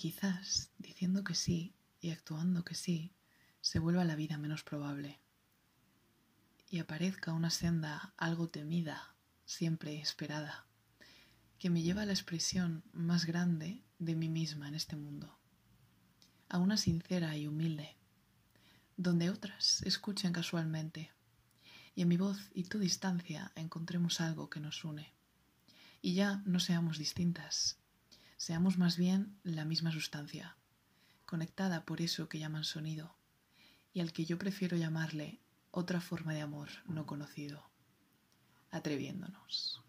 quizás, diciendo que sí y actuando que sí, se vuelva la vida menos probable. Y aparezca una senda algo temida, siempre esperada, que me lleva a la expresión más grande de mí misma en este mundo, a una sincera y humilde, donde otras escuchen casualmente y en mi voz y tu distancia encontremos algo que nos une, y ya no seamos distintas, seamos más bien la misma sustancia, conectada por eso que llaman sonido, y al que yo prefiero llamarle otra forma de amor no conocido, atreviéndonos.